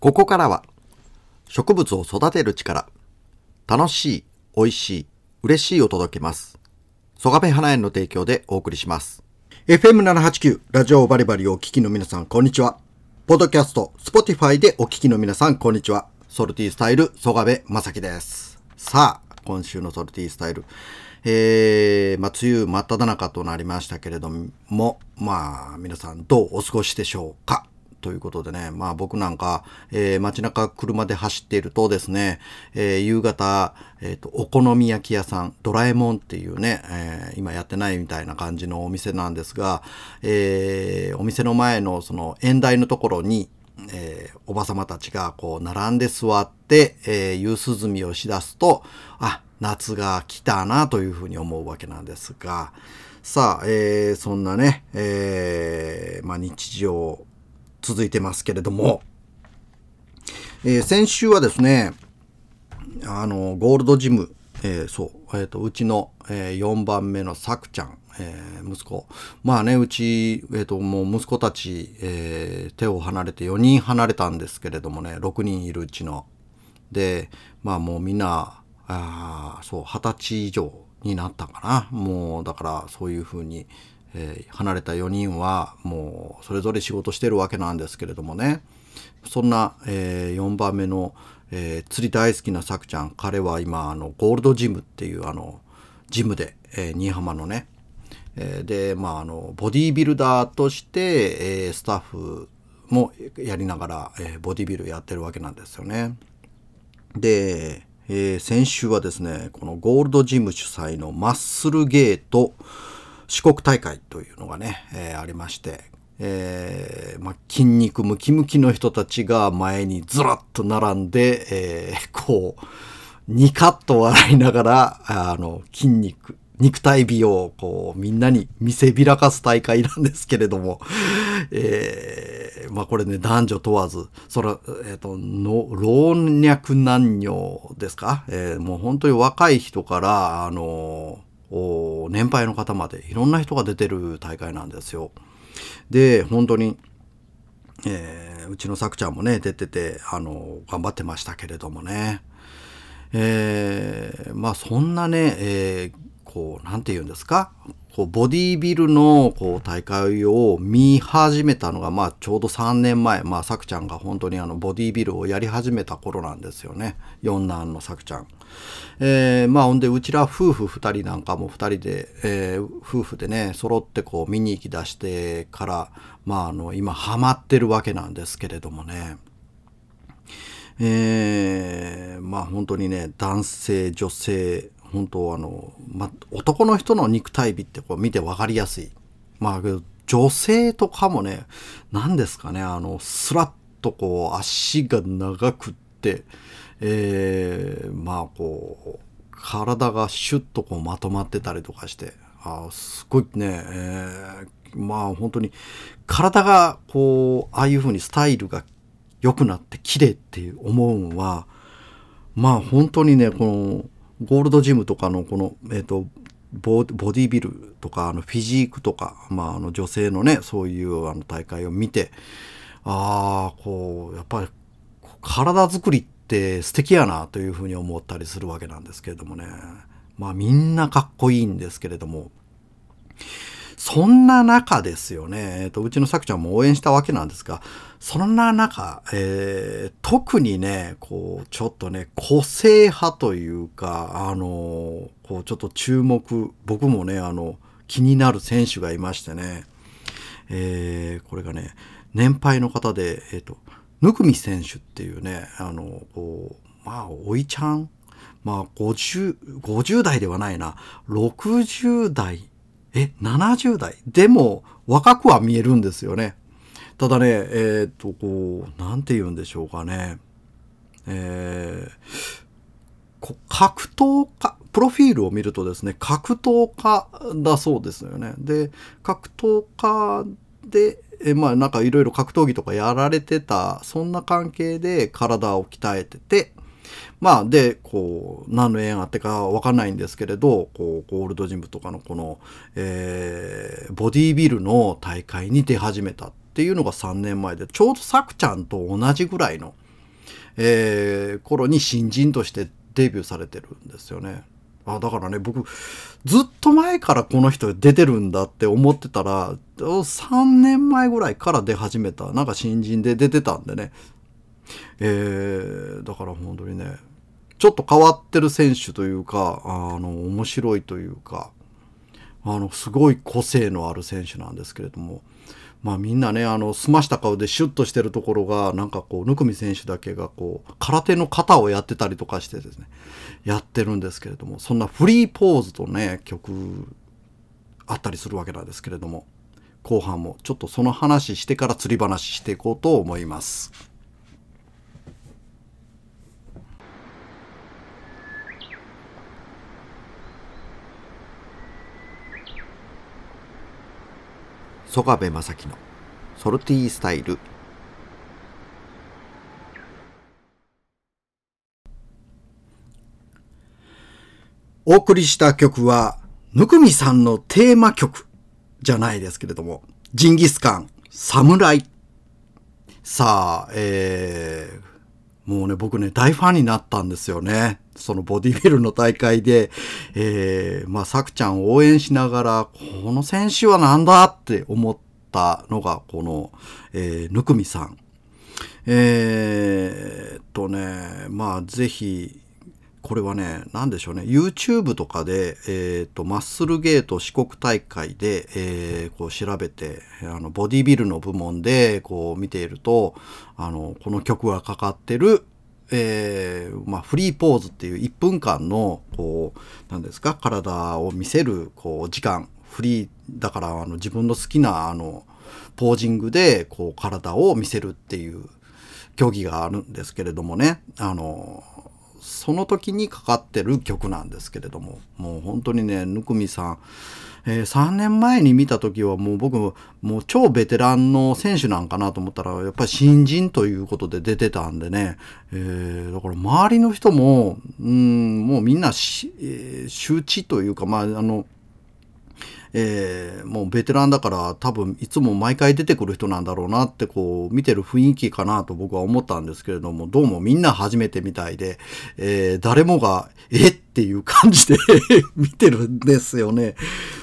ここからは植物を育てる力、楽しい、美味しい、嬉しいを届けます。曽我部花園の提供でお送りします。FM789 ラジオバリバリをお聞きの皆さん、こんにちは。ポッドキャスト、 Spotify でお聞きの皆さん、こんにちは。 Salty Style、曽我部正樹です。さあ、今週の Salty Style。えー、まあ、梅雨真っ只中となりましたけれども、まあ、皆さんどうお過ごしでしょうかということでね、まあ僕なんか、えー街中車で走っているとですね、えー夕方、えっ、と、お好み焼き屋さん、ドラえもんっていうね、えー今やってないみたいな感じのお店なんですが、えーお店の前のその縁台のところに、えーおばさまたちがこう並んで座って、えー夕涼みをしだすと、あ、夏が来たなというふうに思うわけなんですが、さあ、えーそんなね、えーまあ日常続いてますけれども、えー先週はですね、あの、ゴールドジム、えーそう、えっ、と、うちの、え4番目のさくちゃん、え息子。まあね、うち、えっ、と、もう息子たち、え手を離れて4人離れたんですけれどもね、6人いるうちの。で、まあもうみんな、あそう、20歳以上になったかな。もう、だからそういうふうに、えー離れた4人はもうそれぞれ仕事してるわけなんですけれどもね。そんな、え4番目の、えー釣り大好きなさくちゃん彼は今あのゴールドジムっていうあのジムで、えー新居浜のね、えーでまああのボディービルダーとして、えースタッフもやりながら、えーボディービルやってるわけなんですよね。で、えー先週はですねこのゴールドジム主催のマッスルゲート四国大会というのがね、えーありまして、えーまあ、筋肉ムキムキの人たちが前にずらっと並んで、えーこうニカッと笑いながらあの筋肉肉体美をこうみんなに見せびらかす大会なんですけれども、えーまあこれね男女問わずそれ、えー、と老若男女ですか、えーもう本当に若い人からあの年配の方までいろんな人が出てる大会なんですよ。で本当にえーうちのさくちゃんもね出ててあの頑張ってましたけれどもねえーまあそんなね、えーこうなんて言うんですか？こうボディービルのこう大会を見始めたのが、まあ、ちょうど3年前、まあ、さくちゃんが本当にあのボディービルをやり始めた頃なんですよね四男のさくちゃん。えーまあほんでうちら夫婦2人なんかも2人で、えー夫婦でね揃ってこう見に行き出してから、まあ、あの今ハマってるわけなんですけれどもね。えーまあ本当にね男性女性本当あの、ま、男の人の肉体美ってこう見て分かりやすい。まあけど女性とかもね何ですかねあのスラッとこう足が長くってえーまあこう体がシュッとこうまとまってたりとかしてあすごいね、えーまあ本当に体がこうああいう風にスタイルが良くなって綺麗っていう思うんはまあ本当にねこのゴールドジムとかのこのえっ、とボディビルとかあのフィジークとか、まあ、あの女性のねそういうあの大会を見てああこうやっぱりこう体作りって素敵やなというふうに思ったりするわけなんですけれどもね。まあみんなかっこいいんですけれども。そんな中ですよね、えっと、うちのさくちゃんも応援したわけなんですが、そんな中、えー特にね、こう、ちょっとね、個性派というか、あの、こう、ちょっと注目、僕もね、あの、気になる選手がいましてね、えーこれがね、年配の方で、えっ、と、ぬくみ選手っていうね、あの、こう、まあ、おいちゃん、まあ、50、50代ではないな、60代、え、70代？でも若くは見えるんですよね。ただね、えっ、と、こう、なんて言うんでしょうかね。えーこ格闘家、プロフィールを見るとですね、格闘家だそうですよね。で、格闘家で、えまあなんかいろいろ格闘技とかやられてた、そんな関係で体を鍛えてて、まあで、こう、何の縁あってかわかんないんですけれど、こう、ゴールドジムとかのこの、えーボディービルの大会に出始めたっていうのが3年前で、ちょうどさくちゃんと同じぐらいの、えー、頃に新人としてデビューされてるんですよね。あだからね僕ずっと前からこの人出てるんだって思ってたら3年前ぐらいから出始めたなんか新人で出てたんでねえー、だから本当にねちょっと変わってる選手というかあの面白いというかあのすごい個性のある選手なんですけれどもまあみんなねあの澄ました顔でシュッとしてるところがなんかこう温水選手だけがこう空手の型をやってたりとかしてですねやってるんですけれどもそんなフリーポーズとね曲あったりするわけなんですけれども後半もちょっとその話してから釣り話していこうと思います。曽我部正樹のソルティースタイルお送りした曲は、ぬくみさんのテーマ曲じゃないですけれども、ジンギスカン、侍。さあ、えー、もうね、僕ね、大ファンになったんですよね。そのボディビルの大会で、えー、まあ、さくちゃんを応援しながら、この選手はなんだって思ったのが、この、えー、ぬくみさん。えー、っとね、まあ、ぜひ、これはね、何でしょうね、YouTube とかで、えっ、ー、と、マッスルゲート四国大会で、えー、こう調べて、あの、ボディビルの部門で、こう見ていると、あの、この曲がかかってる、えー、まあ、フリーポーズっていう1分間の、こう、何ですか、体を見せる、こう、時間、フリー、だから、あの、自分の好きな、あの、ポージングで、こう、体を見せるっていう競技があるんですけれどもね、あの、その時にかかってる曲なんですけれども、もう本当にね、ぬくみさん、えー、3年前に見た時はもう僕もう超ベテランの選手なんかなと思ったらやっぱり新人ということで出てたんでね、えー、だから周りの人もうんもうみんな、えー、周知というかまああのえー、もうベテランだから多分いつも毎回出てくる人なんだろうなってこう見てる雰囲気かなと僕は思ったんですけれどもどうもみんな初めてみたいで、えー、誰もがえ？っていう感じで 見てるんですよね。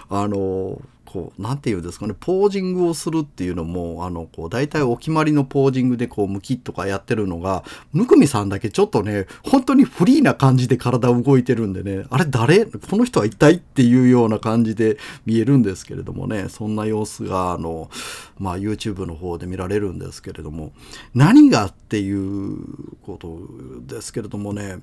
あのこう、なんていうんですかね、ポージングをするっていうのも、あの、こう、大体お決まりのポージングでこう、ムキとかやってるのが、ぬくみさんだけちょっとね、本当にフリーな感じで体動いてるんでね、あれ誰？この人は一体っていうような感じで見えるんですけれどもね、そんな様子が、あの、まあ、YouTube の方で見られるんですけれども、何がっていうことですけれどもね、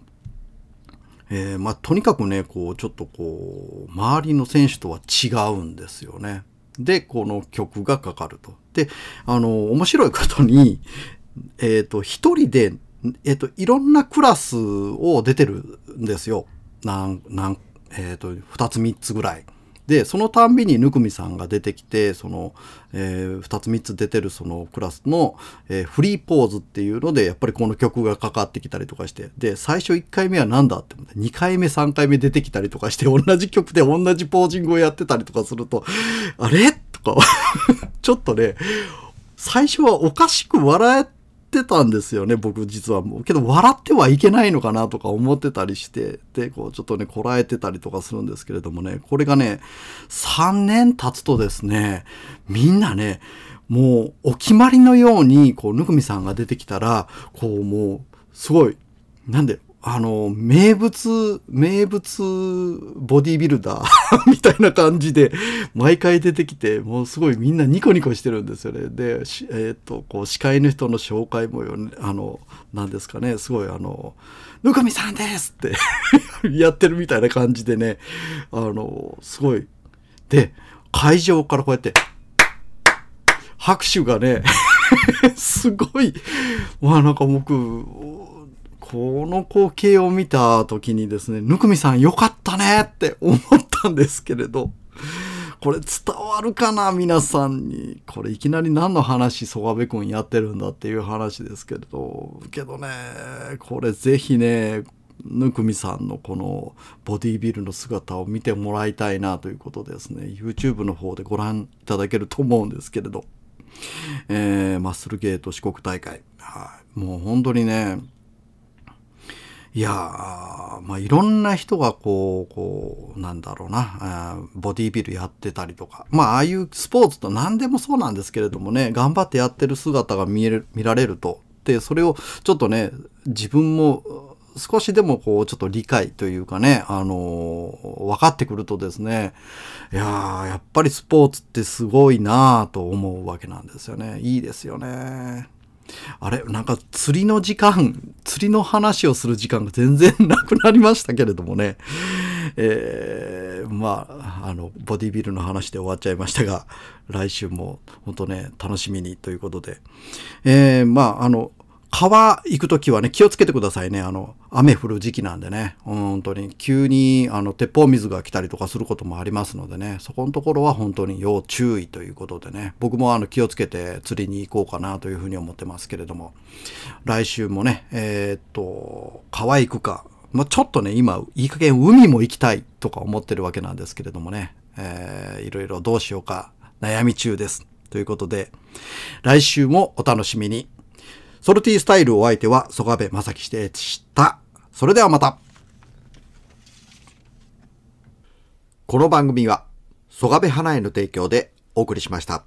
えー、まあ、とにかくね、こう、ちょっとこう、周りの選手とは違うんですよね。で、この曲がかかると。で、あの、面白いことに、えっ、ー、と、一人で、えっ、ー、と、いろんなクラスを出てるんですよ。なん、なん、えっ、と、二つ三つぐらい。でそのたんびに温水さんが出てきてその、えー、2つ3つ出てるそのクラスの、えー、フリーポーズっていうのでやっぱりこの曲がかかってきたりとかしてで最初1回目は何だって2回目3回目出てきたりとかして同じ曲で同じポージングをやってたりとかするとあれ？とか ちょっとね最初はおかしく笑えってたんですよね、僕実はもう。けど笑ってはいけないのかなとか思ってたりして、で、こうちょっとね、こらえてたりとかするんですけれどもね、これがね、3年経つとですね、みんなね、もうお決まりのように、こう、ぬくみさんが出てきたら、こうもう、すごい、なんで、あの、名物、名物ボディビルダー みたいな感じで、毎回出てきて、もうすごいみんなニコニコしてるんですよね。で、えっ、と、こう、司会の人の紹介もよ、あの、なんですかね、すごいあの、ぬかみさんですって やってるみたいな感じでね、あの、すごい。で、会場からこうやって、拍手がね すごい、まあなんか僕、この光景を見た時にですね、ぬくみさんよかったねって思ったんですけれど、これ伝わるかな皆さんに。これいきなり何の話、曽我部君やってるんだっていう話ですけれど、けどね、これぜひね、ぬくみさんのこのボディビルの姿を見てもらいたいなということですね。YouTube の方でご覧いただけると思うんですけれど、えー、マッスルゲート四国大会。はい、もう本当にね、いやー、まあ、いろんな人がこう、こう、なんだろうな、ボディービルやってたりとか、まあ、ああいうスポーツと何でもそうなんですけれどもね、頑張ってやってる姿が見える、見られると、で、それをちょっとね、自分も少しでもこう、ちょっと理解というかね、あのー、分かってくるとですね、いやー、やっぱりスポーツってすごいなぁと思うわけなんですよね。いいですよね。あれなんか釣りの時間、釣りの話をする時間が全然なくなりましたけれどもね。えー、まあ、あの、ボディビルの話で終わっちゃいましたが、来週も本当ね、楽しみにということで。えー、まあ、あの、川行くときはね、気をつけてくださいね。あの、雨降る時期なんでね。本当に、急に、あの、鉄砲水が来たりとかすることもありますのでね。そこのところは本当に要注意ということでね。僕もあの、気をつけて釣りに行こうかなというふうに思ってますけれども。来週もね、えー、っと、川行くか。まあ、ちょっとね、今、いい加減海も行きたいとか思ってるわけなんですけれどもね。えー、いろいろどうしようか悩み中です。ということで、来週もお楽しみに。ソルティースタイルお相手は、曽我部正樹でした。それではまた。この番組は、曽我部花への提供でお送りしました。